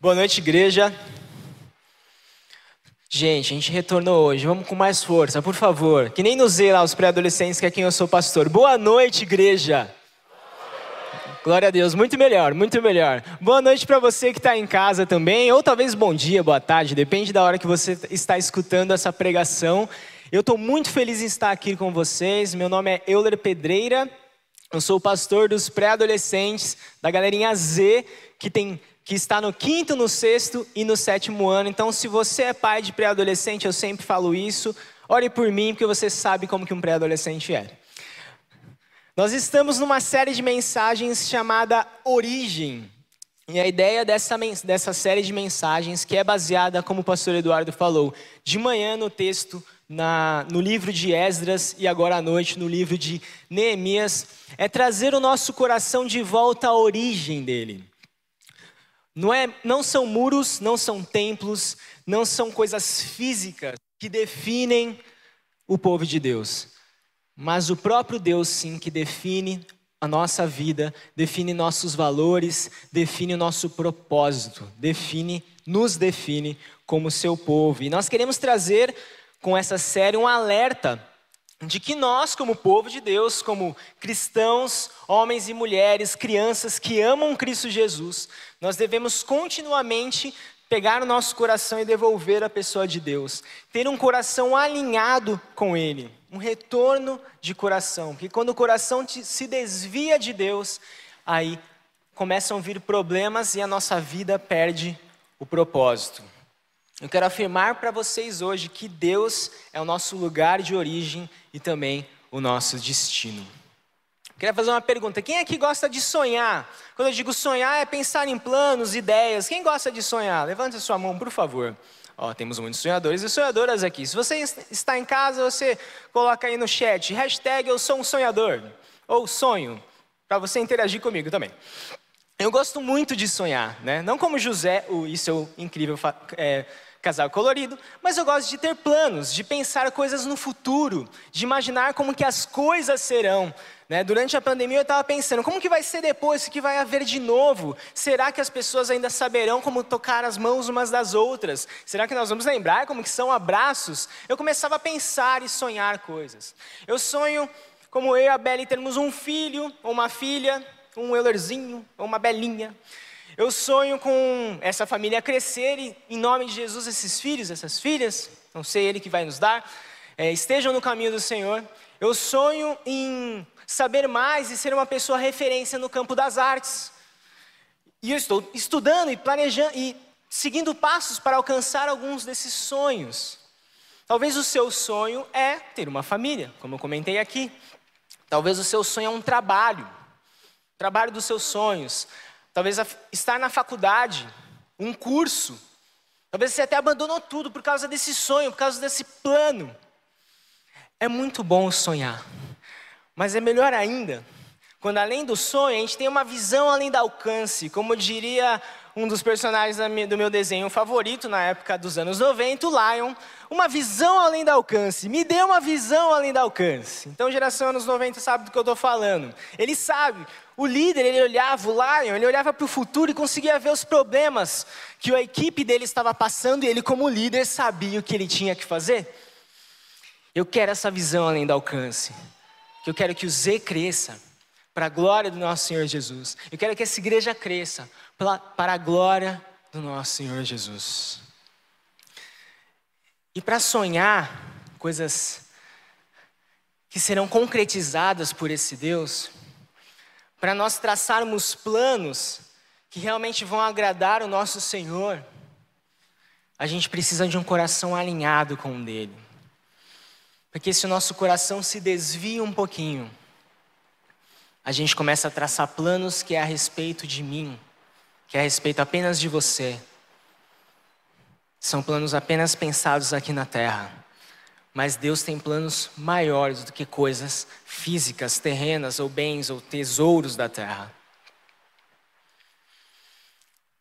Boa noite, igreja. Gente, a gente retornou hoje. Vamos com mais força, por favor. Que nem nos Z lá, os pré-adolescentes, que é quem eu sou pastor. Boa noite, igreja. Glória a Deus, muito melhor, muito melhor. Boa noite para você que está em casa também, ou talvez bom dia, boa tarde, depende da hora que você está escutando essa pregação. Eu estou muito feliz em estar aqui com vocês. Meu nome é Euler Pedreira, eu sou o pastor dos pré-adolescentes, da galerinha Z, que tem que está no quinto, no sexto e no sétimo ano. Então, se você é pai de pré-adolescente, eu sempre falo isso. Ore por mim, porque você sabe como que um pré-adolescente é. Nós estamos numa série de mensagens chamada Origem. E a ideia dessa, dessa série de mensagens, que é baseada, como o pastor Eduardo falou, de manhã no texto, na, no livro de Esdras e agora à noite no livro de Neemias, é trazer o nosso coração de volta à origem dele. Não, é, não são muros, não são templos, não são coisas físicas que definem o povo de Deus, mas o próprio Deus, sim, que define a nossa vida, define nossos valores, define o nosso propósito, define, nos define como seu povo. E nós queremos trazer com essa série um alerta de que nós, como povo de Deus, como cristãos, homens e mulheres, crianças que amam Cristo Jesus, nós devemos continuamente pegar o nosso coração e devolver a pessoa de Deus, ter um coração alinhado com Ele, um retorno de coração, porque quando o coração se desvia de Deus, aí começam a vir problemas e a nossa vida perde o propósito. Eu quero afirmar para vocês hoje que Deus é o nosso lugar de origem e também o nosso destino. Queria fazer uma pergunta: quem aqui gosta de sonhar? Quando eu digo sonhar, é pensar em planos, ideias. Quem gosta de sonhar? Levante a sua mão, por favor. Ó, temos muitos sonhadores e sonhadoras aqui. Se você está em casa, você coloca aí no chat, hashtag eu sou um sonhador, ou sonho, para você interagir comigo também. Eu gosto muito de sonhar, né? Não como José, o, e seu incrível é, casal colorido, mas eu gosto de ter planos, de pensar coisas no futuro, de imaginar como que as coisas serão. Né? Durante a pandemia eu estava pensando, como que vai ser depois, o que vai haver de novo? Será que as pessoas ainda saberão como tocar as mãos umas das outras? Será que nós vamos lembrar como que são abraços? Eu começava a pensar e sonhar coisas. Eu sonho como eu e a Belle termos um filho ou uma filha, um Eulerzinho ou uma Belinha. Eu sonho com essa família crescer e, em nome de Jesus, esses filhos, essas filhas, não sei Ele que vai nos dar, é, estejam no caminho do Senhor. Eu sonho em saber mais e ser uma pessoa referência no campo das artes. E eu estou estudando e planejando e seguindo passos para alcançar alguns desses sonhos. Talvez o seu sonho é ter uma família, como eu comentei aqui. Talvez o seu sonho é um trabalho, trabalho dos seus sonhos. Talvez estar na faculdade, um curso. Talvez você até abandonou tudo por causa desse sonho, por causa desse plano. É muito bom sonhar, mas é melhor ainda quando além do sonho a gente tem uma visão além do alcance, como diria um dos personagens do meu desenho favorito na época dos anos 90, o Lion, uma visão além do alcance. Me dê uma visão além do alcance. Então, geração anos 90 sabe do que eu estou falando. Ele sabe. O líder, ele olhava, o Lion, ele olhava para o futuro e conseguia ver os problemas que a equipe dele estava passando e ele, como líder, sabia o que ele tinha que fazer. Eu quero essa visão além do alcance. Eu quero que o Z cresça para a glória do nosso Senhor Jesus. Eu quero que essa igreja cresça para a glória do nosso Senhor Jesus. E para sonhar coisas que serão concretizadas por esse Deus, para nós traçarmos planos que realmente vão agradar o nosso Senhor, a gente precisa de um coração alinhado com o dele. Porque se o nosso coração se desvia um pouquinho, a gente começa a traçar planos que é a respeito de mim, que é a respeito apenas de você. São planos apenas pensados aqui na terra. Mas Deus tem planos maiores do que coisas físicas, terrenas, ou bens, ou tesouros da terra.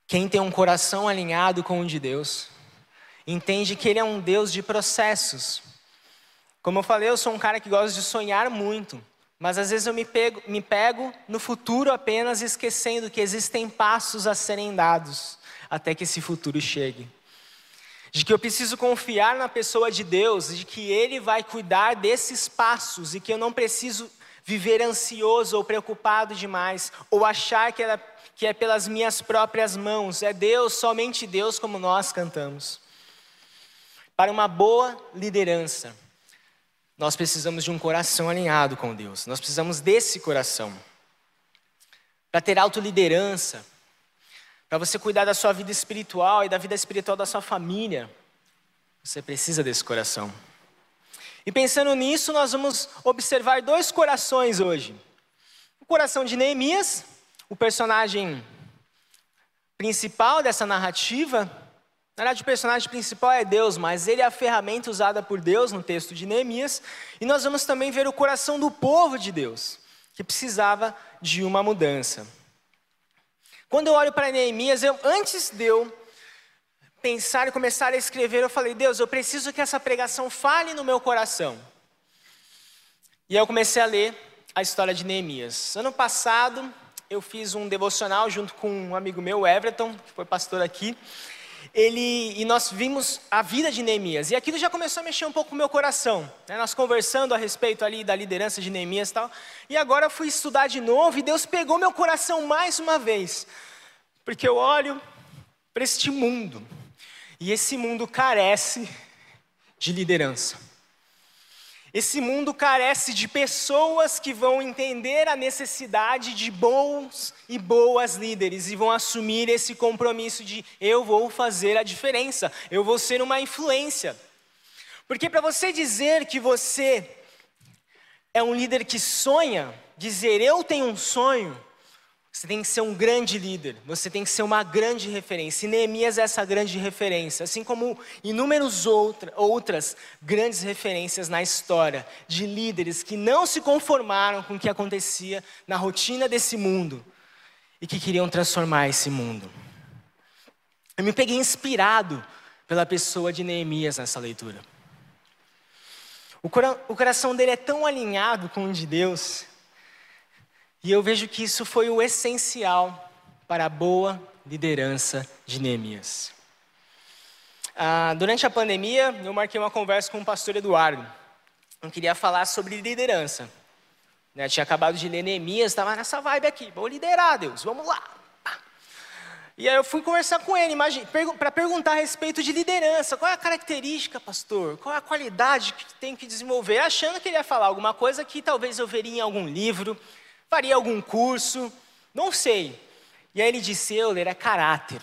Quem tem um coração alinhado com o de Deus, entende que Ele é um Deus de processos. Como eu falei, eu sou um cara que gosta de sonhar muito, Mas às vezes eu me pego, me pego no futuro apenas esquecendo que existem passos a serem dados até que esse futuro chegue. De que eu preciso confiar na pessoa de Deus, de que Ele vai cuidar desses passos e que eu não preciso viver ansioso ou preocupado demais, ou achar que, que é pelas minhas próprias mãos. É Deus, somente Deus, como nós cantamos. Para uma boa liderança, nós precisamos de um coração alinhado com Deus. Nós precisamos desse coração. Para ter autoliderança, para você cuidar da sua vida espiritual e da vida espiritual da sua família, você precisa desse coração. E pensando nisso, nós vamos observar dois corações hoje. O coração de Neemias, o personagem principal dessa narrativa, na verdade, o personagem principal é Deus, mas ele é a ferramenta usada por Deus no texto de Neemias. E nós vamos também ver o coração do povo de Deus, que precisava de uma mudança. Quando eu olho para Neemias, eu, antes de eu pensar e começar a escrever, eu falei: Deus, eu preciso que essa pregação fale no meu coração. E aí eu comecei a ler a história de Neemias. Ano passado, eu fiz um devocional junto com um amigo meu, Everton, que foi pastor aqui ele, e nós vimos a vida de Neemias. E aquilo já começou a mexer um pouco com o meu coração. Né? Nós conversando a respeito ali da liderança de Neemias e tal. E agora eu fui estudar de novo e Deus pegou meu coração mais uma vez. Porque eu olho para este mundo. E esse mundo carece de liderança. Esse mundo carece de pessoas que vão entender a necessidade de bons e boas líderes e vão assumir esse compromisso de eu vou fazer a diferença, eu vou ser uma influência. Porque para você dizer que você é um líder que sonha, dizer eu tenho um sonho, você tem que ser um grande líder, você tem que ser uma grande referência. E Neemias é essa grande referência, assim como inúmeras outra, outras grandes referências na história de líderes que não se conformaram com o que acontecia na rotina desse mundo e que queriam transformar esse mundo. Eu me peguei inspirado pela pessoa de Neemias nessa leitura. O, o coração dele é tão alinhado com o de Deus e eu vejo que isso foi o essencial para a boa liderança de Neemias. Ah, durante a pandemia, eu marquei uma conversa com o pastor Eduardo. Eu queria falar sobre liderança. Né, tinha acabado de ler Neemias, estava nessa vibe aqui. Vou liderar, Deus, vamos lá. E aí eu fui conversar com ele para perguntar a respeito de liderança. Qual é a característica, pastor? Qual é a qualidade que tem que desenvolver? Achando que ele ia falar alguma coisa que talvez eu veria em algum livro, faria algum curso, não sei. E aí ele disse: Euler, é caráter,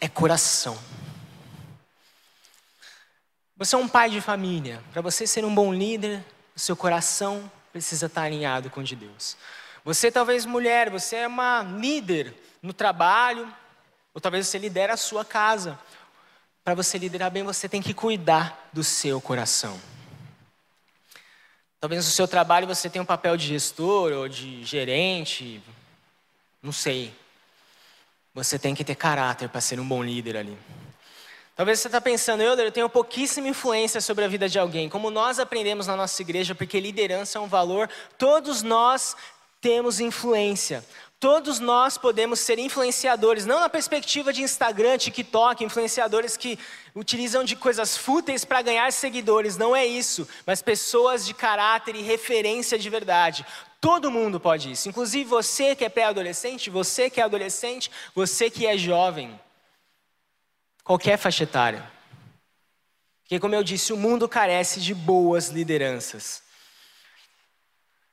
é coração. Você é um pai de família. Para você ser um bom líder, o seu coração precisa estar alinhado com o de Deus. Você, talvez mulher, você é uma líder no trabalho, ou talvez você lidera a sua casa. Para você liderar bem, você tem que cuidar do seu coração. Talvez no seu trabalho você tenha um papel de gestor ou de gerente, não sei. Você tem que ter caráter para ser um bom líder ali. Talvez você está pensando, eu, eu tenho pouquíssima influência sobre a vida de alguém. Como nós aprendemos na nossa igreja, porque liderança é um valor, todos nós temos influência. Todos nós podemos ser influenciadores, não na perspectiva de Instagram, TikTok, influenciadores que utilizam de coisas fúteis para ganhar seguidores, não é isso, mas pessoas de caráter e referência de verdade. Todo mundo pode isso, inclusive você que é pré-adolescente, você que é adolescente, você que é jovem, qualquer faixa etária. Porque, como eu disse, o mundo carece de boas lideranças.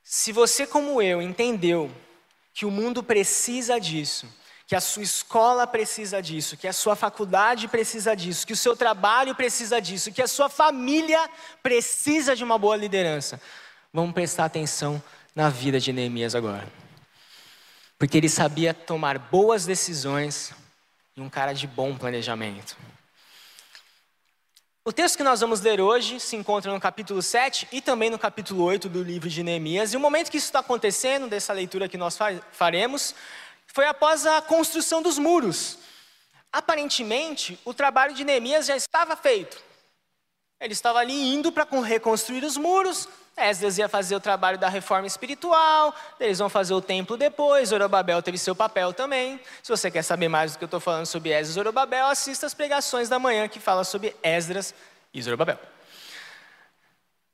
Se você, como eu, entendeu que o mundo precisa disso, que a sua escola precisa disso, que a sua faculdade precisa disso, que o seu trabalho precisa disso, que a sua família precisa de uma boa liderança. Vamos prestar atenção na vida de Neemias agora. Porque ele sabia tomar boas decisões e um cara de bom planejamento. O texto que nós vamos ler hoje se encontra no capítulo 7 e também no capítulo 8 do livro de Neemias. E o momento que isso está acontecendo, dessa leitura que nós faremos, foi após a construção dos muros. Aparentemente, o trabalho de Neemias já estava feito. Ele estava ali indo para reconstruir os muros. Esdras ia fazer o trabalho da reforma espiritual, eles vão fazer o templo depois, Zorobabel teve seu papel também. Se você quer saber mais do que eu estou falando sobre Esdras e Zorobabel, assista as pregações da manhã que falam sobre Esdras e Zorobabel.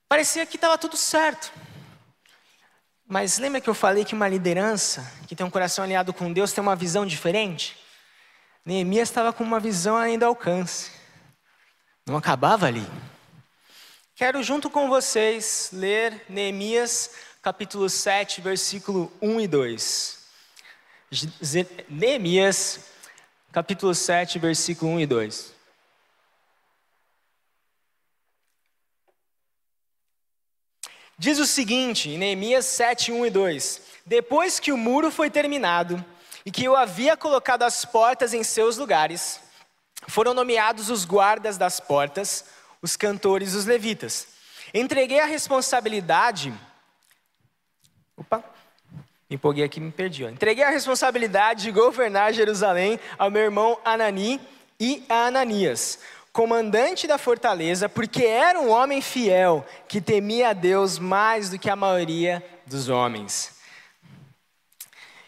Parecia que estava tudo certo. Mas lembra que eu falei que uma liderança que tem um coração alinhado com Deus tem uma visão diferente? Neemias estava com uma visão além do alcance. Não acabava ali. Quero, junto com vocês, ler Neemias, capítulo 7, versículo 1 e 2. Neemias, capítulo 7, versículo 1 e 2. Diz o seguinte, em Neemias 7, 1 e 2: Depois que o muro foi terminado e que eu havia colocado as portas em seus lugares, foram nomeados os guardas das portas, os cantores os levitas. Entreguei a responsabilidade. Opa, me empolguei aqui me perdi. Ó. Entreguei a responsabilidade de governar Jerusalém ao meu irmão Anani e a Ananias, comandante da fortaleza, porque era um homem fiel que temia a Deus mais do que a maioria dos homens.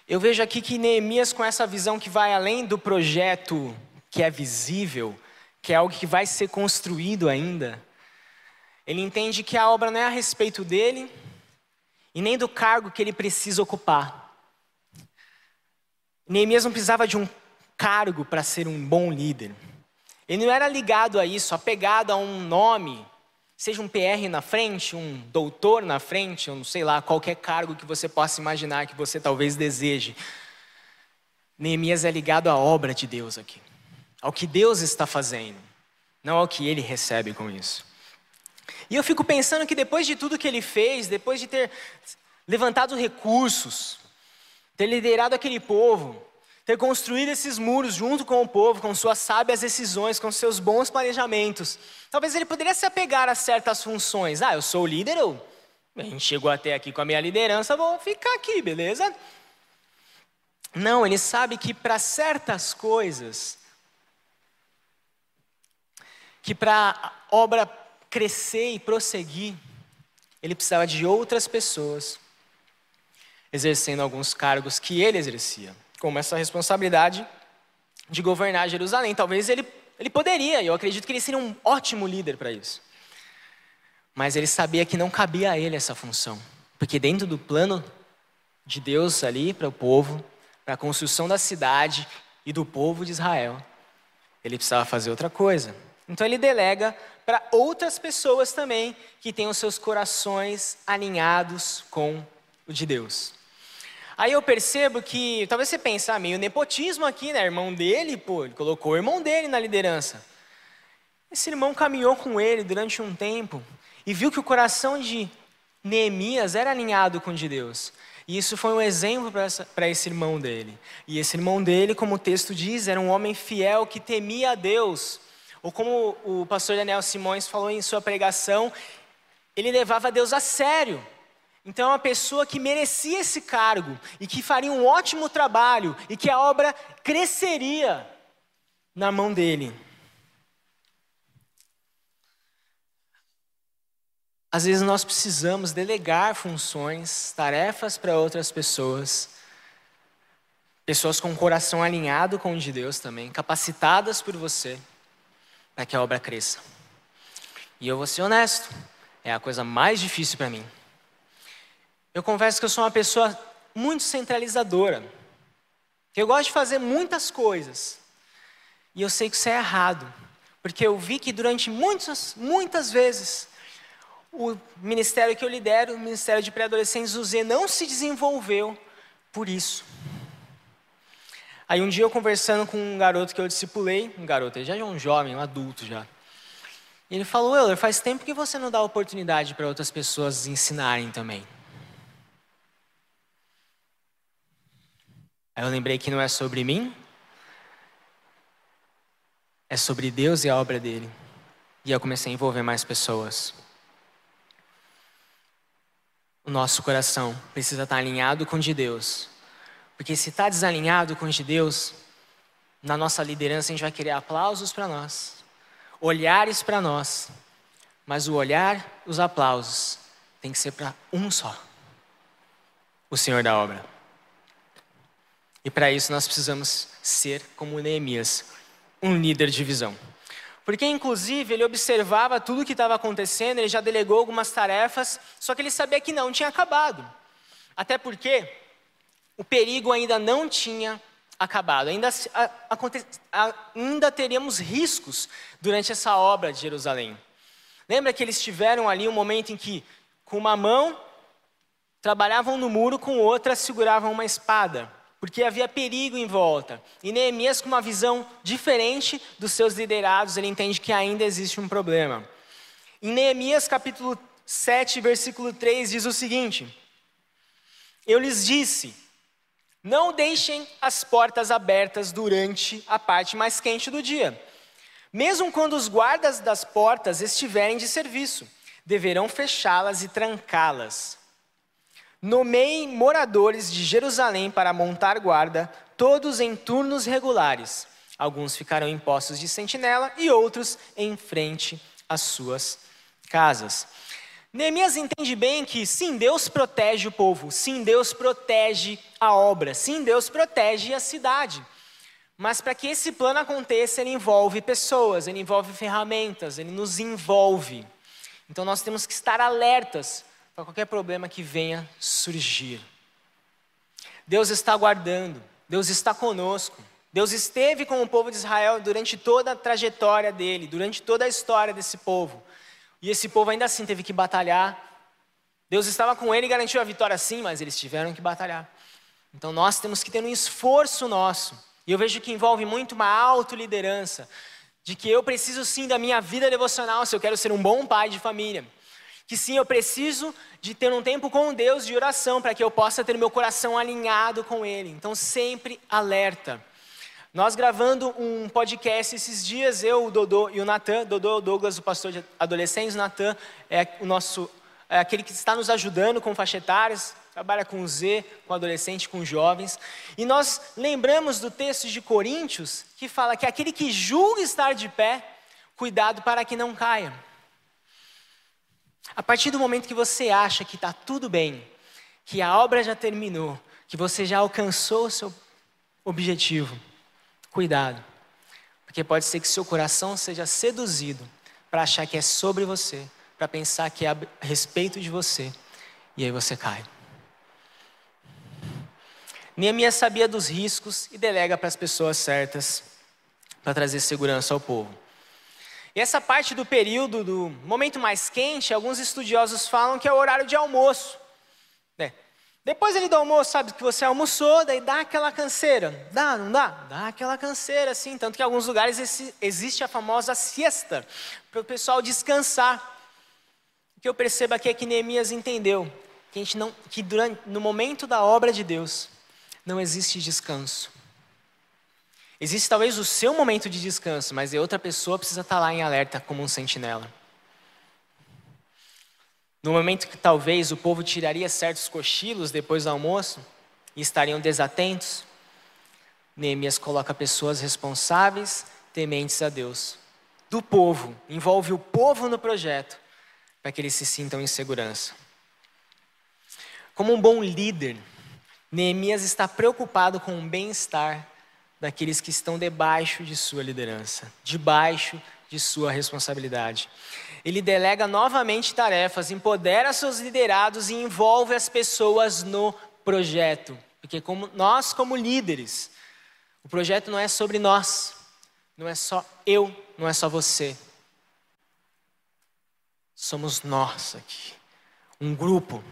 Eu vejo aqui que Neemias, com essa visão que vai além do projeto que é visível, que é algo que vai ser construído ainda, ele entende que a obra não é a respeito dele e nem do cargo que ele precisa ocupar. Neemias não precisava de um cargo para ser um bom líder. Ele não era ligado a isso, apegado a um nome, seja um PR na frente, um doutor na frente, ou sei lá, qualquer cargo que você possa imaginar que você talvez deseje. Neemias é ligado à obra de Deus aqui ao que Deus está fazendo, não ao que ele recebe com isso. E eu fico pensando que depois de tudo que ele fez, depois de ter levantado recursos, ter liderado aquele povo, ter construído esses muros junto com o povo, com suas sábias decisões, com seus bons planejamentos, talvez ele poderia se apegar a certas funções. Ah, eu sou o líder, eu, a gente chegou até aqui com a minha liderança, vou ficar aqui, beleza? Não, ele sabe que para certas coisas, que para a obra crescer e prosseguir, ele precisava de outras pessoas exercendo alguns cargos que ele exercia, como essa responsabilidade de governar Jerusalém. Talvez ele, ele poderia, eu acredito que ele seria um ótimo líder para isso. Mas ele sabia que não cabia a ele essa função, porque dentro do plano de Deus ali para o povo, para a construção da cidade e do povo de Israel, ele precisava fazer outra coisa. Então ele delega para outras pessoas também que os seus corações alinhados com o de Deus. Aí eu percebo que, talvez você pense, ah, meio nepotismo aqui, né? Irmão dele, pô, ele colocou o irmão dele na liderança. Esse irmão caminhou com ele durante um tempo e viu que o coração de Neemias era alinhado com o de Deus. E isso foi um exemplo para esse irmão dele. E esse irmão dele, como o texto diz, era um homem fiel que temia a Deus ou como o pastor Daniel Simões falou em sua pregação, ele levava Deus a sério. Então é uma pessoa que merecia esse cargo e que faria um ótimo trabalho e que a obra cresceria na mão dele. Às vezes nós precisamos delegar funções, tarefas para outras pessoas, pessoas com o coração alinhado com o de Deus também, capacitadas por você para que a obra cresça. E eu vou ser honesto, é a coisa mais difícil para mim. Eu confesso que eu sou uma pessoa muito centralizadora. Eu gosto de fazer muitas coisas. E eu sei que isso é errado, porque eu vi que durante muitas, muitas vezes o ministério que eu lidero, o ministério de pré-adolescentes, o Z, não se desenvolveu por isso. Aí um dia eu conversando com um garoto que eu discipulei, um garoto, ele já é um jovem, um adulto já. E ele falou, Euler, faz tempo que você não dá oportunidade para outras pessoas ensinarem também. Aí eu lembrei que não é sobre mim, é sobre Deus e a obra dele. E eu comecei a envolver mais pessoas. O nosso coração precisa estar alinhado com o de Deus porque se está desalinhado com os de Deus, na nossa liderança a gente vai querer aplausos para nós, olhares para nós, mas o olhar, os aplausos, tem que ser para um só: o Senhor da obra. E para isso nós precisamos ser como Neemias, um líder de visão. Porque, inclusive, ele observava tudo o que estava acontecendo, ele já delegou algumas tarefas, só que ele sabia que não tinha acabado. Até porque o perigo ainda não tinha acabado, ainda, ainda teríamos riscos durante essa obra de Jerusalém. Lembra que eles tiveram ali um momento em que, com uma mão, trabalhavam no muro, com outra, seguravam uma espada, porque havia perigo em volta. E Neemias, com uma visão diferente dos seus liderados, ele entende que ainda existe um problema. Em Neemias capítulo 7, versículo 3, diz o seguinte: Eu lhes disse, não deixem as portas abertas durante a parte mais quente do dia mesmo quando os guardas das portas estiverem de serviço, deverão fechá-las e trancá-las. Nomeiem moradores de Jerusalém para montar guarda, todos em turnos regulares. Alguns ficarão em postos de sentinela e outros em frente às suas casas. Neemias entende bem que sim, Deus protege o povo, sim, Deus protege a obra, sim, Deus protege a cidade. Mas para que esse plano aconteça, ele envolve pessoas, ele envolve ferramentas, ele nos envolve. Então nós temos que estar alertas para qualquer problema que venha surgir. Deus está guardando, Deus está conosco. Deus esteve com o povo de Israel durante toda a trajetória dele, durante toda a história desse povo. E esse povo ainda assim teve que batalhar. Deus estava com ele e garantiu a vitória sim, mas eles tiveram que batalhar. Então nós temos que ter um esforço nosso e eu vejo que envolve muito uma autoliderança, de que eu preciso sim da minha vida devocional se eu quero ser um bom pai de família. Que sim, eu preciso de ter um tempo com Deus de oração para que eu possa ter meu coração alinhado com Ele. Então, sempre alerta. Nós gravando um podcast esses dias, eu, o Dodô e o Natan, Dodô é o Douglas, o pastor de adolescentes, o Natan é o nosso, é aquele que está nos ajudando com faixa etárias, trabalha com Z, com adolescente, com jovens. E nós lembramos do texto de Coríntios que fala que aquele que julga estar de pé, cuidado para que não caia. A partir do momento que você acha que está tudo bem, que a obra já terminou, que você já alcançou o seu objetivo, cuidado, porque pode ser que seu coração seja seduzido para achar que é sobre você, para pensar que é a respeito de você, e aí você cai. Neemias sabia dos riscos e delega para as pessoas certas para trazer segurança ao povo. E essa parte do período, do momento mais quente, alguns estudiosos falam que é o horário de almoço. É. Depois ele do almoço, sabe que você almoçou, daí dá aquela canseira. Dá, não dá? Dá aquela canseira, sim. Tanto que em alguns lugares existe a famosa siesta, para o pessoal descansar. O que eu percebo aqui é que Neemias entendeu que, a gente não, que durante, no momento da obra de Deus, não existe descanso. Existe talvez o seu momento de descanso, mas a outra pessoa precisa estar lá em alerta como um sentinela. No momento que talvez o povo tiraria certos cochilos depois do almoço e estariam desatentos, Neemias coloca pessoas responsáveis, tementes a Deus. Do povo, envolve o povo no projeto, para que eles se sintam em segurança. Como um bom líder, Neemias está preocupado com o bem-estar daqueles que estão debaixo de sua liderança, debaixo de sua responsabilidade. Ele delega novamente tarefas, empodera seus liderados e envolve as pessoas no projeto. Porque como nós como líderes, o projeto não é sobre nós, não é só eu, não é só você. Somos nós aqui, um grupo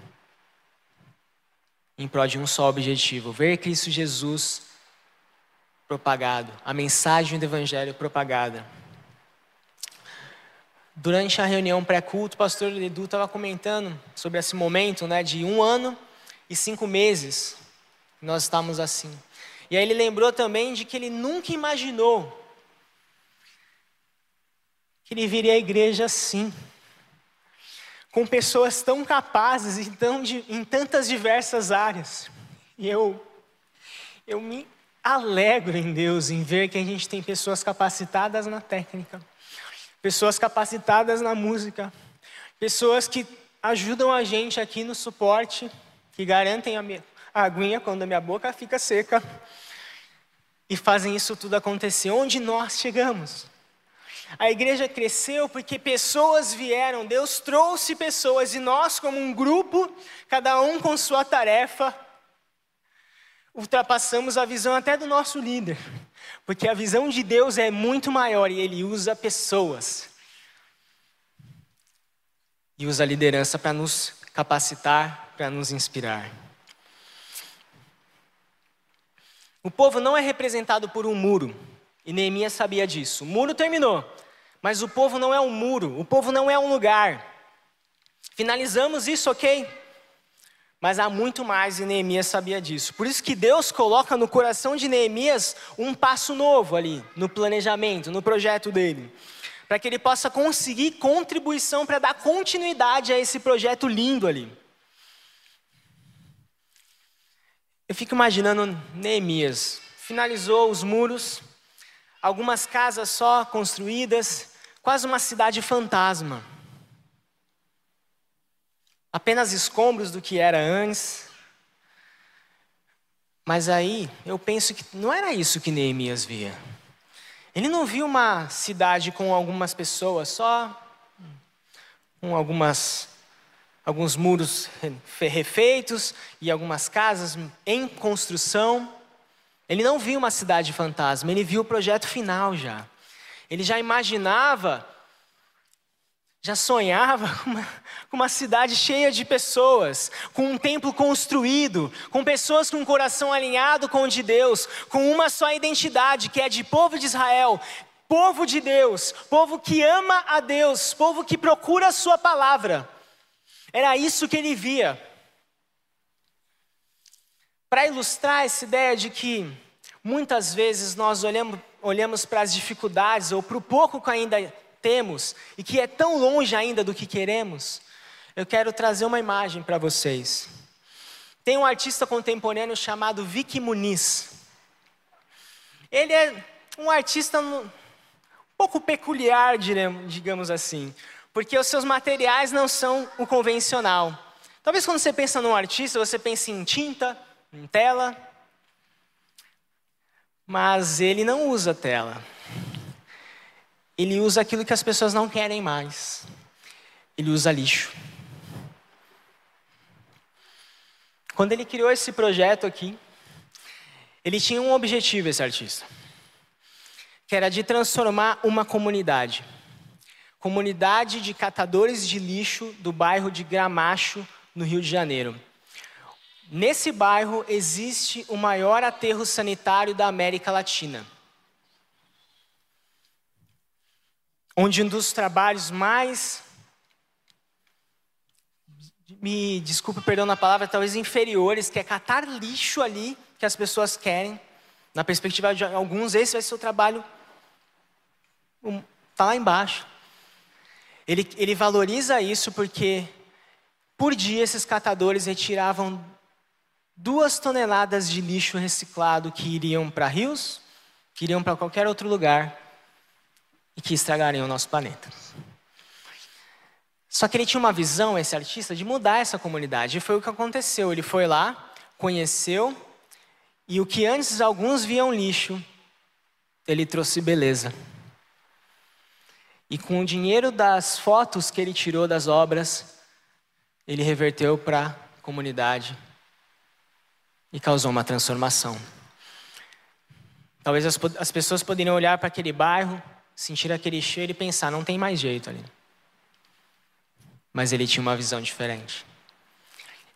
em prol de um só objetivo: ver Cristo Jesus propagado, a mensagem do Evangelho propagada. Durante a reunião pré-culto, o pastor Edu estava comentando sobre esse momento né, de um ano e cinco meses nós estamos assim. E aí ele lembrou também de que ele nunca imaginou que ele viria à igreja assim com pessoas tão capazes em, tão, em tantas diversas áreas. E eu, eu me alegro em Deus em ver que a gente tem pessoas capacitadas na técnica, pessoas capacitadas na música, Pessoas que ajudam a gente aqui no suporte, que garantem a, minha, aguinha quando a minha boca fica seca e fazem isso tudo acontecer. Onde nós chegamos? A igreja cresceu porque pessoas vieram, Deus trouxe pessoas e nós, como um grupo, cada um com sua tarefa, ultrapassamos a visão até do nosso líder, porque a visão de Deus é muito maior e ele usa pessoas. E usa a liderança para nos capacitar, para nos inspirar. O povo não é representado por um muro, e Neemias sabia disso. O muro terminou, mas o povo não é um muro, o povo não é um lugar. Finalizamos isso, ok? Mas há muito mais e Neemias sabia disso. Por isso que Deus coloca no coração de Neemias um passo novo ali, no planejamento, no projeto dele. Para que ele possa conseguir contribuição para dar continuidade a esse projeto lindo ali. Eu fico imaginando Neemias. Finalizou os muros, algumas casas só construídas, quase uma cidade fantasma. Apenas escombros do que era antes. Mas aí eu penso que não era isso que Neemias via. Ele não viu uma cidade com algumas pessoas, só com algumas alguns muros refeitos e algumas casas em construção. Ele não viu uma cidade fantasma, ele viu o projeto final já. Ele já imaginava, já sonhava com uma, com uma cidade cheia de pessoas, com um templo construído, com pessoas com um coração alinhado com o de Deus, com uma só identidade, que é de povo de Israel, povo de Deus, povo que ama a Deus, povo que procura a Sua palavra. Era isso que ele via. Para ilustrar essa ideia de que muitas vezes nós olhamos, olhamos para as dificuldades ou para o pouco que ainda temos e que é tão longe ainda do que queremos, eu quero trazer uma imagem para vocês. Tem um artista contemporâneo chamado Vicky Muniz. Ele é um artista um pouco peculiar, digamos assim porque os seus materiais não são o convencional. Talvez quando você pensa num artista, você pense em tinta, em tela, mas ele não usa tela. Ele usa aquilo que as pessoas não querem mais. Ele usa lixo. Quando ele criou esse projeto aqui, ele tinha um objetivo, esse artista, que era de transformar uma comunidade comunidade de catadores de lixo do bairro de Gramacho, no Rio de Janeiro. Nesse bairro existe o maior aterro sanitário da América Latina. Onde um dos trabalhos mais me desculpe, perdão na palavra, talvez inferiores, que é catar lixo ali que as pessoas querem. Na perspectiva de alguns, esse vai ser o trabalho. Está lá embaixo. Ele, ele valoriza isso porque, por dia, esses catadores retiravam duas toneladas de lixo reciclado que iriam para rios, que iriam para qualquer outro lugar e que estragariam o nosso planeta. Só que ele tinha uma visão, esse artista, de mudar essa comunidade. E foi o que aconteceu. Ele foi lá, conheceu, e o que antes alguns viam lixo, ele trouxe beleza. E com o dinheiro das fotos que ele tirou das obras, ele reverteu para a comunidade e causou uma transformação. Talvez as, as pessoas poderiam olhar para aquele bairro, sentir aquele cheiro e pensar: não tem mais jeito ali. Mas ele tinha uma visão diferente.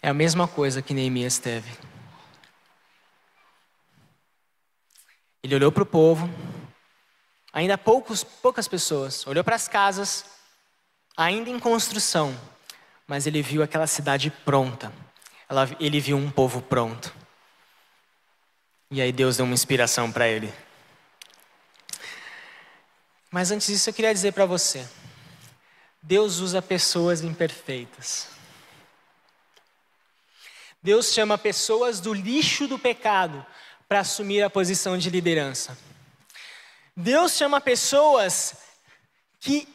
É a mesma coisa que Neemias teve. Ele olhou para o povo, ainda poucos, poucas pessoas, olhou para as casas, ainda em construção, mas ele viu aquela cidade pronta, Ela, ele viu um povo pronto. E aí Deus deu uma inspiração para ele. Mas antes disso, eu queria dizer para você: Deus usa pessoas imperfeitas. Deus chama pessoas do lixo do pecado para assumir a posição de liderança. Deus chama pessoas que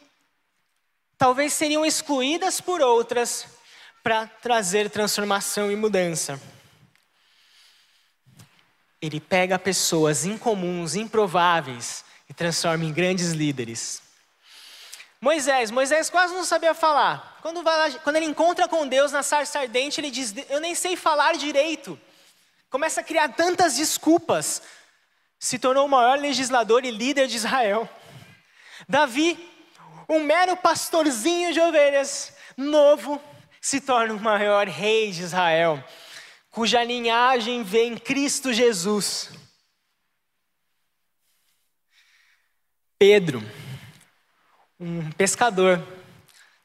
talvez seriam excluídas por outras para trazer transformação e mudança. Ele pega pessoas incomuns, improváveis e transforma em grandes líderes. Moisés, Moisés quase não sabia falar. Quando, lá, quando ele encontra com Deus na sarça ardente, ele diz: Eu nem sei falar direito. Começa a criar tantas desculpas. Se tornou o maior legislador e líder de Israel. Davi, um mero pastorzinho de ovelhas, novo, se torna o maior rei de Israel, cuja linhagem vem Cristo Jesus. Pedro, um pescador,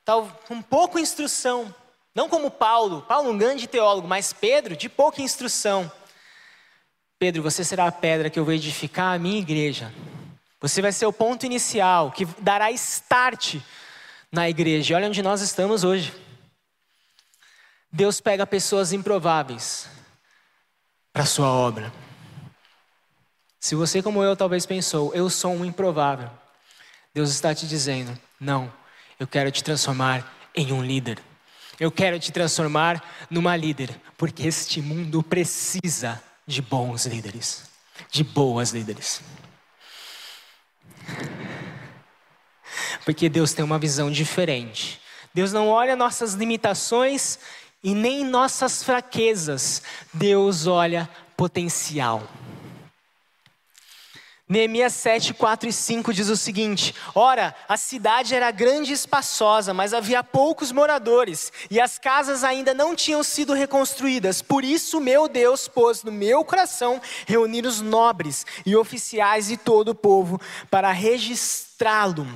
tal, com pouca instrução, não como Paulo, Paulo um grande teólogo, mas Pedro de pouca instrução. Pedro, você será a pedra que eu vou edificar a minha igreja. Você vai ser o ponto inicial que dará start na igreja. Olha onde nós estamos hoje. Deus pega pessoas improváveis para a sua obra. Se você, como eu, talvez pensou, eu sou um improvável, Deus está te dizendo: não, eu quero te transformar em um líder. Eu quero te transformar numa líder, porque este mundo precisa de bons líderes, de boas líderes. Porque Deus tem uma visão diferente. Deus não olha nossas limitações e nem nossas fraquezas. Deus olha potencial. Neemias 7, 4 e 5 diz o seguinte: Ora, a cidade era grande e espaçosa, mas havia poucos moradores, e as casas ainda não tinham sido reconstruídas. Por isso, meu Deus pôs no meu coração reunir os nobres e oficiais e todo o povo para registrá-lo.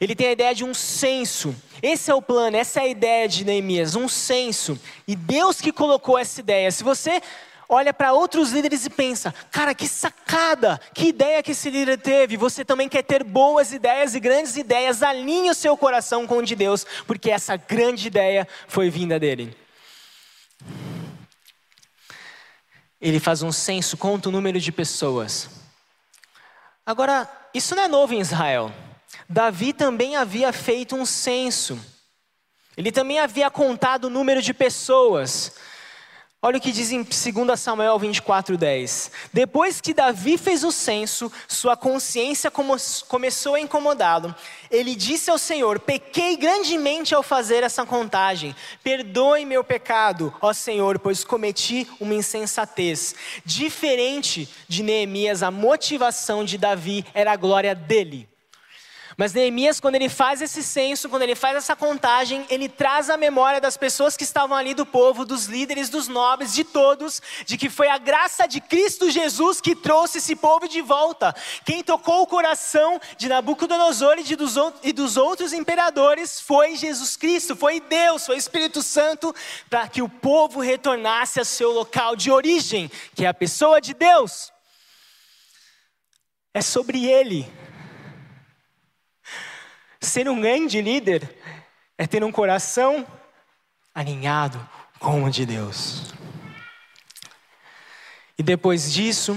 Ele tem a ideia de um censo. Esse é o plano, essa é a ideia de Neemias, um censo. E Deus que colocou essa ideia. Se você olha para outros líderes e pensa: cara, que sacada, que ideia que esse líder teve. Você também quer ter boas ideias e grandes ideias, alinhe o seu coração com o de Deus, porque essa grande ideia foi vinda dele. Ele faz um censo, conta o número de pessoas. Agora, isso não é novo em Israel. Davi também havia feito um censo. Ele também havia contado o número de pessoas. Olha o que diz em 2 Samuel 24:10. Depois que Davi fez o censo, sua consciência começou a incomodá-lo. Ele disse ao Senhor: Pequei grandemente ao fazer essa contagem. Perdoe meu pecado, ó Senhor, pois cometi uma insensatez. Diferente de Neemias, a motivação de Davi era a glória dele. Mas Neemias, quando ele faz esse censo, quando ele faz essa contagem, ele traz a memória das pessoas que estavam ali do povo, dos líderes, dos nobres, de todos, de que foi a graça de Cristo Jesus que trouxe esse povo de volta. Quem tocou o coração de Nabucodonosor e, de dos, e dos outros imperadores foi Jesus Cristo, foi Deus, foi Espírito Santo, para que o povo retornasse ao seu local de origem, que é a pessoa de Deus. É sobre ele Ser um grande líder é ter um coração alinhado com o de Deus. E depois disso,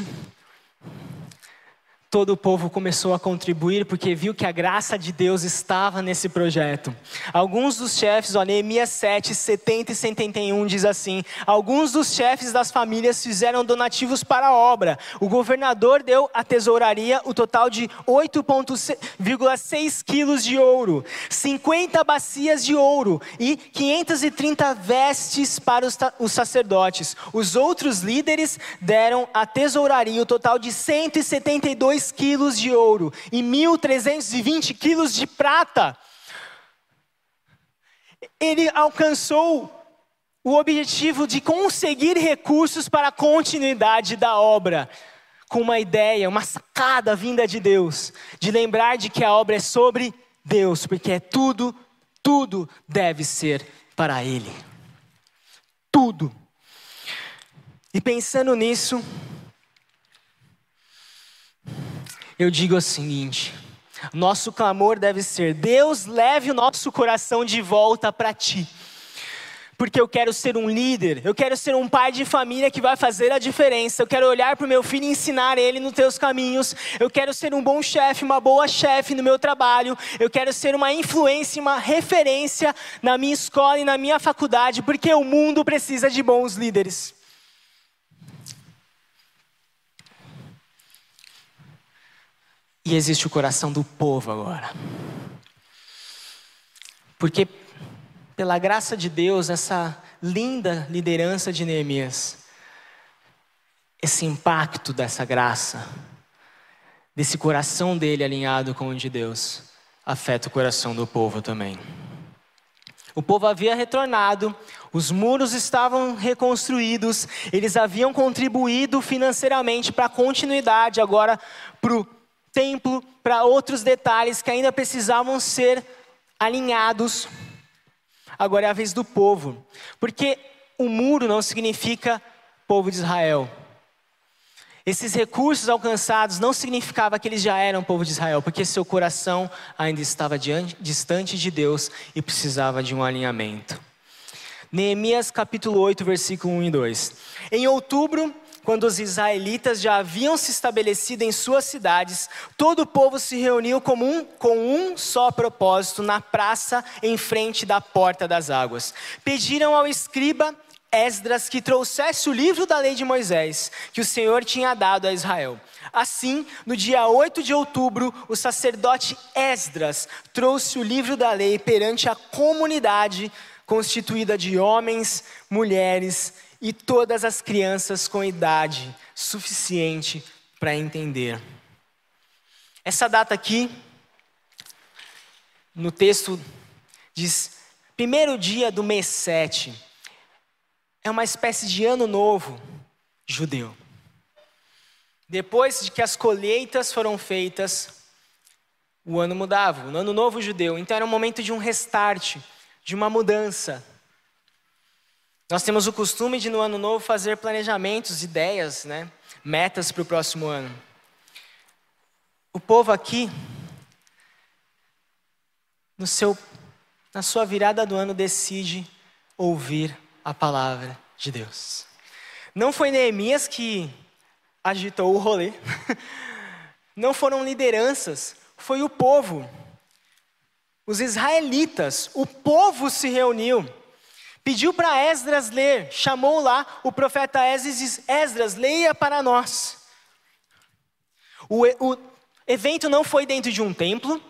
todo o povo começou a contribuir porque viu que a graça de Deus estava nesse projeto. Alguns dos chefes, ó, Neemias 7, 70 e 71 diz assim: Alguns dos chefes das famílias fizeram donativos para a obra. O governador deu à tesouraria o total de 8,6 quilos de ouro, 50 bacias de ouro e 530 vestes para os, os sacerdotes. Os outros líderes deram à tesouraria o total de 172 2 quilos de ouro e 1.320 quilos de prata. Ele alcançou o objetivo de conseguir recursos para a continuidade da obra, com uma ideia, uma sacada vinda de Deus, de lembrar de que a obra é sobre Deus, porque é tudo, tudo deve ser para Ele. Tudo. E pensando nisso, eu digo o seguinte: nosso clamor deve ser: Deus, leve o nosso coração de volta para ti. porque eu quero ser um líder, eu quero ser um pai de família que vai fazer a diferença, eu quero olhar para o meu filho e ensinar ele nos teus caminhos, eu quero ser um bom chefe, uma boa chefe no meu trabalho, eu quero ser uma influência, uma referência na minha escola e na minha faculdade, porque o mundo precisa de bons líderes. E existe o coração do povo agora. Porque pela graça de Deus, essa linda liderança de Neemias, esse impacto dessa graça, desse coração dele alinhado com o de Deus, afeta o coração do povo também. O povo havia retornado, os muros estavam reconstruídos, eles haviam contribuído financeiramente para a continuidade, agora para o templo, para outros detalhes que ainda precisavam ser alinhados Agora é a vez do povo, porque o muro não significa povo de Israel. Esses recursos alcançados não significava que eles já eram povo de Israel, porque seu coração ainda estava diante, distante de Deus e precisava de um alinhamento. Neemias capítulo 8, versículo 1 e 2. Em outubro, quando os israelitas já haviam se estabelecido em suas cidades, todo o povo se reuniu com um, com um só propósito na praça em frente da porta das águas. Pediram ao escriba Esdras que trouxesse o livro da lei de Moisés, que o Senhor tinha dado a Israel. Assim, no dia 8 de outubro, o sacerdote Esdras trouxe o livro da lei perante a comunidade constituída de homens, mulheres e todas as crianças com idade suficiente para entender. Essa data aqui, no texto, diz primeiro dia do mês 7, é uma espécie de ano novo judeu. Depois de que as colheitas foram feitas, o ano mudava, o ano novo judeu. Então era um momento de um restart, de uma mudança. Nós temos o costume de no ano novo fazer planejamentos, ideias, né? metas para o próximo ano. O povo aqui, no seu, na sua virada do ano, decide ouvir a palavra de Deus. Não foi Neemias que agitou o rolê, não foram lideranças, foi o povo. Os israelitas, o povo se reuniu. Pediu para Esdras ler, chamou lá o profeta Esdras e disse: Esdras, leia para nós. O, o evento não foi dentro de um templo,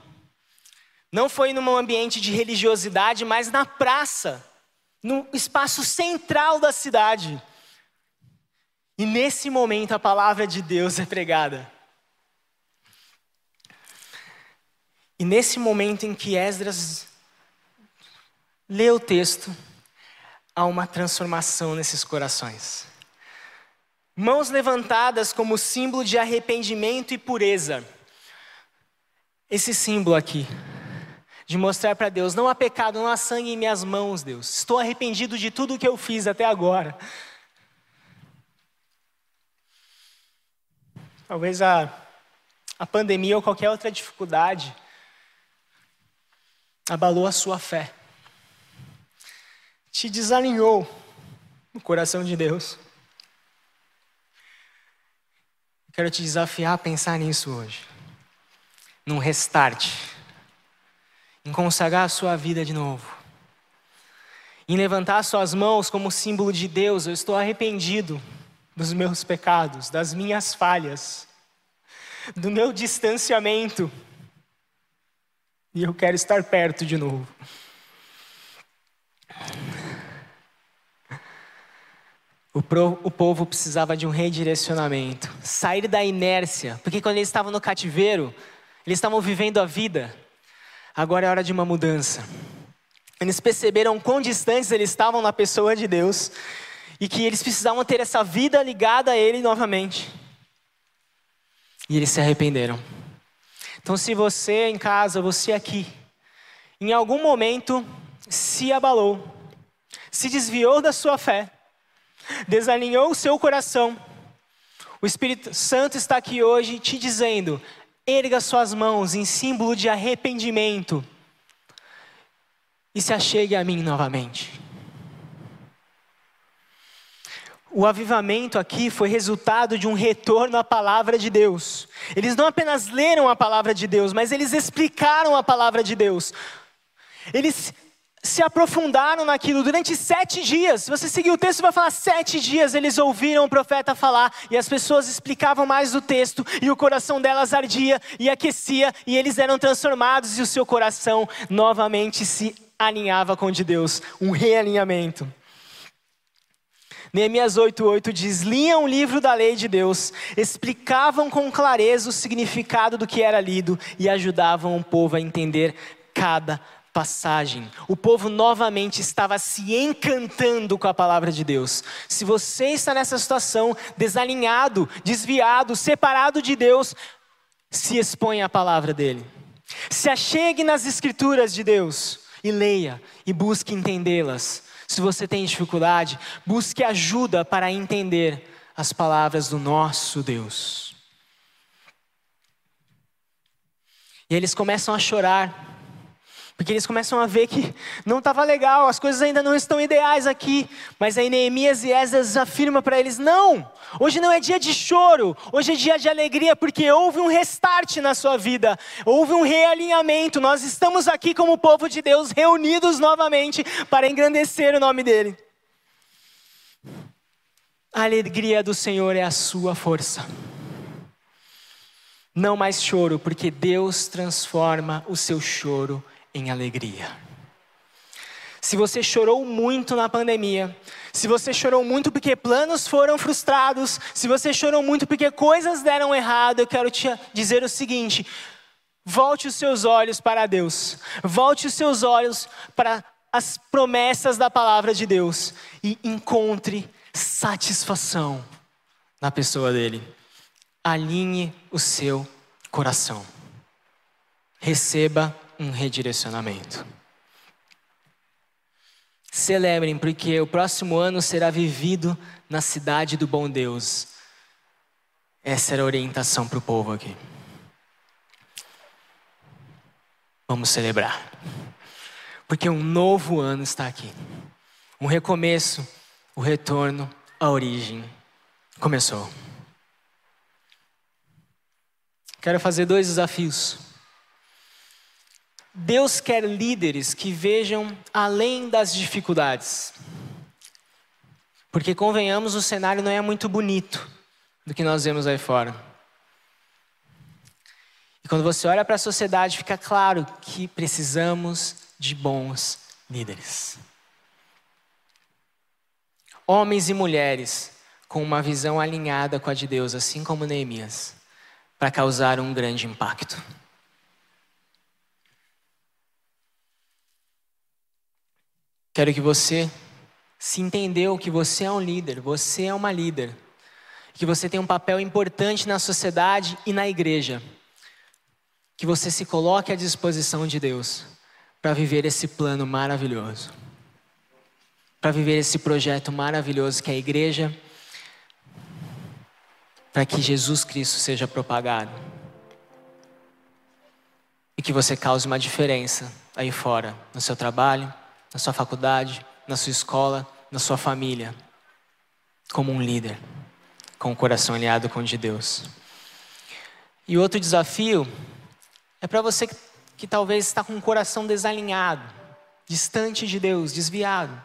não foi num ambiente de religiosidade, mas na praça, no espaço central da cidade. E nesse momento a palavra de Deus é pregada. E nesse momento em que Esdras lê o texto, há uma transformação nesses corações. Mãos levantadas como símbolo de arrependimento e pureza. Esse símbolo aqui, de mostrar para Deus: não há pecado, não há sangue em minhas mãos, Deus. Estou arrependido de tudo o que eu fiz até agora. Talvez a, a pandemia ou qualquer outra dificuldade abalou a sua fé te desalinhou no coração de Deus. Quero te desafiar a pensar nisso hoje. Num restart. Em consagrar a sua vida de novo. Em levantar suas mãos como símbolo de Deus. Eu estou arrependido dos meus pecados, das minhas falhas, do meu distanciamento. E eu quero estar perto de novo. O, povo precisava de um redirecionamento, sair da inércia, porque quando eles estavam no cativeiro, eles estavam vivendo a vida, agora é hora de uma mudança. Eles perceberam quão distantes eles estavam na pessoa de Deus e que eles precisavam ter essa vida ligada a Ele novamente. E eles se arrependeram. Então, se você em casa, você aqui, em algum momento se abalou, se desviou da sua fé, desalinhou o seu coração. O Espírito Santo está aqui hoje te dizendo: erga suas mãos em símbolo de arrependimento e se achegue a mim novamente. o avivamento aqui foi resultado de um retorno à palavra de Deus. Eles não apenas leram a palavra de Deus, mas eles explicaram a palavra de Deus. Eles se aprofundaram naquilo durante sete dias. Se você seguir o texto, vai falar sete dias. Eles ouviram o profeta falar e as pessoas explicavam mais do texto e o coração delas ardia e aquecia e eles eram transformados e o seu coração novamente se alinhava com o de Deus, um realinhamento. Neemias 8,8 diz: liam o livro da lei de Deus, explicavam com clareza o significado do que era lido e ajudavam o povo a entender cada passagem. O povo novamente estava se encantando com a palavra de Deus. Se você está nessa situação, desalinhado, desviado, separado de Deus, se expõe à palavra dele. Se achegue nas escrituras de Deus e leia e busque entendê-las. Se você tem dificuldade, busque ajuda para entender as palavras do nosso Deus. E eles começam a chorar, porque eles começam a ver que não estava legal, as coisas ainda não estão ideais aqui. Mas aí Neemias e Esdras afirmam para eles: não, hoje não é dia de choro, hoje é dia de alegria, porque houve um restart na sua vida, houve um realinhamento. Nós estamos aqui como povo de Deus, reunidos novamente para engrandecer o nome dEle. A alegria do Senhor é a sua força. Não mais choro, porque Deus transforma o seu choro em alegria. Se você chorou muito na pandemia, se você chorou muito porque planos foram frustrados, se você chorou muito porque coisas deram errado, eu quero te dizer o seguinte: volte os seus olhos para Deus, volte os seus olhos para as promessas da palavra de Deus e encontre satisfação na pessoa dele. Alinhe o seu coração. Receba um redirecionamento. Celebrem, porque o próximo ano será vivido na cidade do bom Deus. Essa era a orientação para o povo aqui. Vamos celebrar. Porque um novo ano está aqui. Um recomeço, o retorno, a origem. Começou. Quero fazer dois desafios. Deus quer líderes que vejam além das dificuldades. Porque, convenhamos, o cenário não é muito bonito do que nós vemos aí fora. E quando você olha para a sociedade, fica claro que precisamos de bons líderes. Homens e mulheres com uma visão alinhada com a de Deus, assim como Neemias, para causar um grande impacto. Quero que você se entendeu que você é um líder, você é uma líder, que você tem um papel importante na sociedade e na igreja. Que você se coloque à disposição de Deus para viver esse plano maravilhoso. Para viver esse projeto maravilhoso que é a igreja, para que Jesus Cristo seja propagado. E que você cause uma diferença aí fora, no seu trabalho, na sua faculdade, na sua escola, na sua família, como um líder, com o coração alinhado com o de Deus. E outro desafio é para você que, que talvez está com o coração desalinhado, distante de Deus, desviado,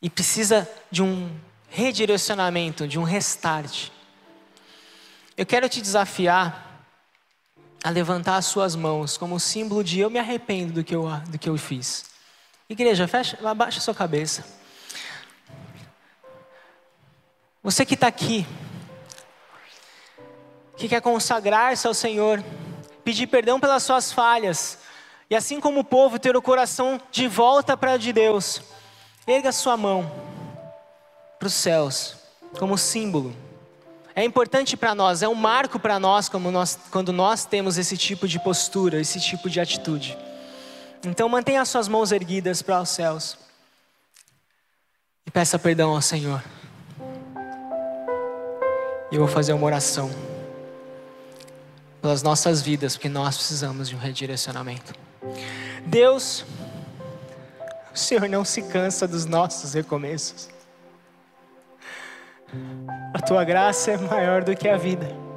e precisa de um redirecionamento, de um restart. Eu quero te desafiar a levantar as suas mãos como símbolo de eu me arrependo do que eu, do que eu fiz. Igreja, fecha, abaixa sua cabeça. Você que está aqui, que quer consagrar-se ao Senhor, pedir perdão pelas suas falhas, e assim como o povo ter o coração de volta para de Deus, erga sua mão para os céus, como símbolo. É importante para nós, é um marco para nós, nós, quando nós temos esse tipo de postura, esse tipo de atitude. Então mantenha as suas mãos erguidas para os céus. E peça perdão ao Senhor. E eu vou fazer uma oração pelas nossas vidas, porque nós precisamos de um redirecionamento. Deus, o Senhor não se cansa dos nossos recomeços. A tua graça é maior do que a vida.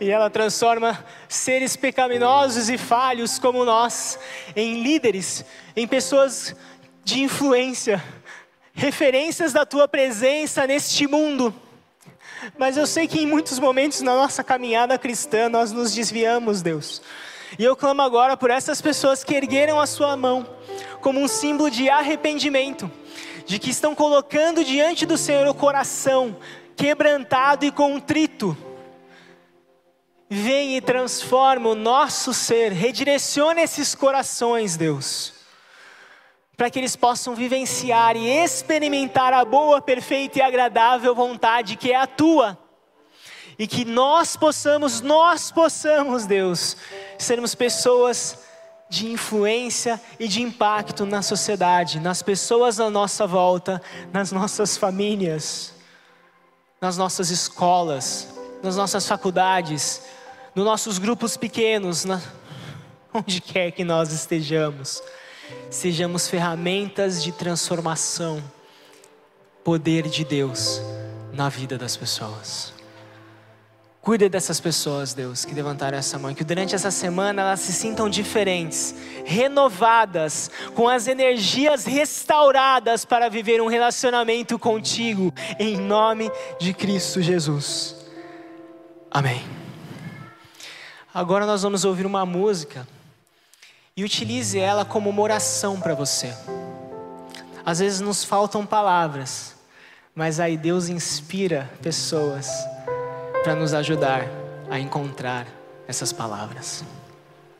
E ela transforma seres pecaminosos e falhos como nós em líderes, em pessoas de influência, referências da tua presença neste mundo. Mas eu sei que em muitos momentos na nossa caminhada cristã nós nos desviamos, Deus. E eu clamo agora por essas pessoas que ergueram a sua mão como um símbolo de arrependimento, de que estão colocando diante do Senhor o coração quebrantado e contrito. Vem e transforma o nosso ser, redireciona esses corações, Deus para que eles possam vivenciar e experimentar a boa, perfeita e agradável vontade que é a tua. E que nós possamos, nós possamos, Deus, sermos pessoas de influência e de impacto na sociedade, nas pessoas à nossa volta, nas nossas famílias, nas nossas escolas, nas nossas faculdades, nos nossos grupos pequenos, na... onde quer que nós estejamos sejamos ferramentas de transformação, poder de Deus na vida das pessoas. Cuida dessas pessoas, Deus, que levantaram essa mão, que durante essa semana elas se sintam diferentes, renovadas, com as energias restauradas para viver um relacionamento contigo, em nome de Cristo Jesus. Amém. Agora nós vamos ouvir uma música e utilize ela como uma oração para você. Às vezes nos faltam palavras, mas aí Deus inspira pessoas para nos ajudar a encontrar essas palavras.